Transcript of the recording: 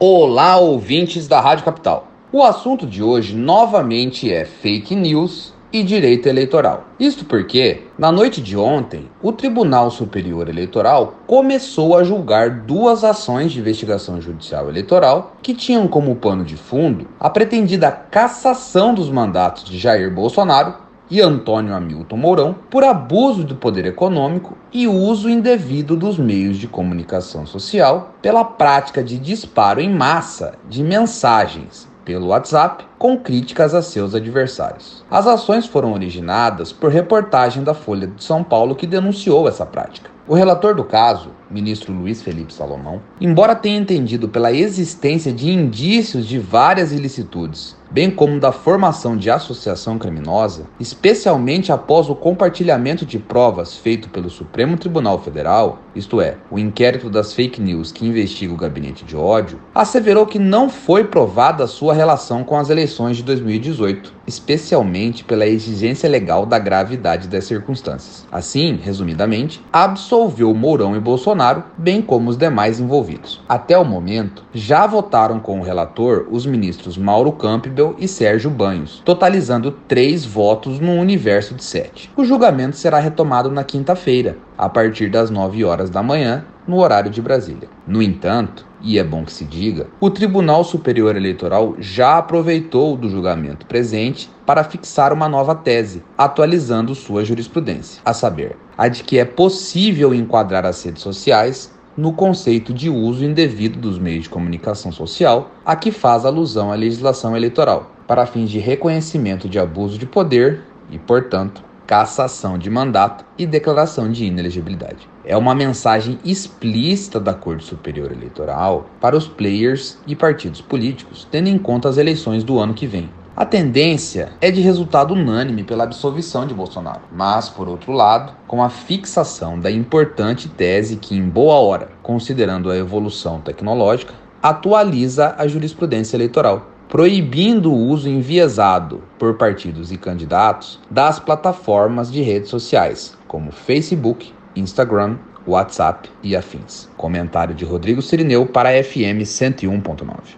Olá, ouvintes da Rádio Capital. O assunto de hoje novamente é fake news e direito eleitoral. Isto porque, na noite de ontem, o Tribunal Superior Eleitoral começou a julgar duas ações de investigação judicial eleitoral que tinham como pano de fundo a pretendida cassação dos mandatos de Jair Bolsonaro e Antônio Hamilton Mourão por abuso do poder econômico e uso indevido dos meios de comunicação social pela prática de disparo em massa de mensagens pelo WhatsApp com críticas a seus adversários. As ações foram originadas por reportagem da Folha de São Paulo que denunciou essa prática. O relator do caso, ministro Luiz Felipe Salomão, embora tenha entendido pela existência de indícios de várias ilicitudes bem como da formação de associação criminosa, especialmente após o compartilhamento de provas feito pelo Supremo Tribunal Federal, isto é, o inquérito das fake news que investiga o gabinete de ódio, asseverou que não foi provada sua relação com as eleições de 2018, especialmente pela exigência legal da gravidade das circunstâncias. Assim, resumidamente, absolveu Mourão e Bolsonaro, bem como os demais envolvidos. Até o momento, já votaram com o relator os ministros Mauro Campbell e Sérgio Banhos, totalizando três votos no universo de sete. O julgamento será retomado na quinta-feira, a partir das 9 horas da manhã, no horário de Brasília. No entanto, e é bom que se diga, o Tribunal Superior Eleitoral já aproveitou do julgamento presente para fixar uma nova tese, atualizando sua jurisprudência, a saber, a de que é possível enquadrar as redes sociais no conceito de uso indevido dos meios de comunicação social, a que faz alusão à legislação eleitoral, para fins de reconhecimento de abuso de poder e, portanto, cassação de mandato e declaração de inelegibilidade. É uma mensagem explícita da Corte Superior Eleitoral para os players e partidos políticos, tendo em conta as eleições do ano que vem, a tendência é de resultado unânime pela absolvição de Bolsonaro, mas, por outro lado, com a fixação da importante tese que, em boa hora, considerando a evolução tecnológica, atualiza a jurisprudência eleitoral, proibindo o uso enviesado por partidos e candidatos das plataformas de redes sociais, como Facebook, Instagram, WhatsApp e afins. Comentário de Rodrigo Sirineu para a FM 101.9.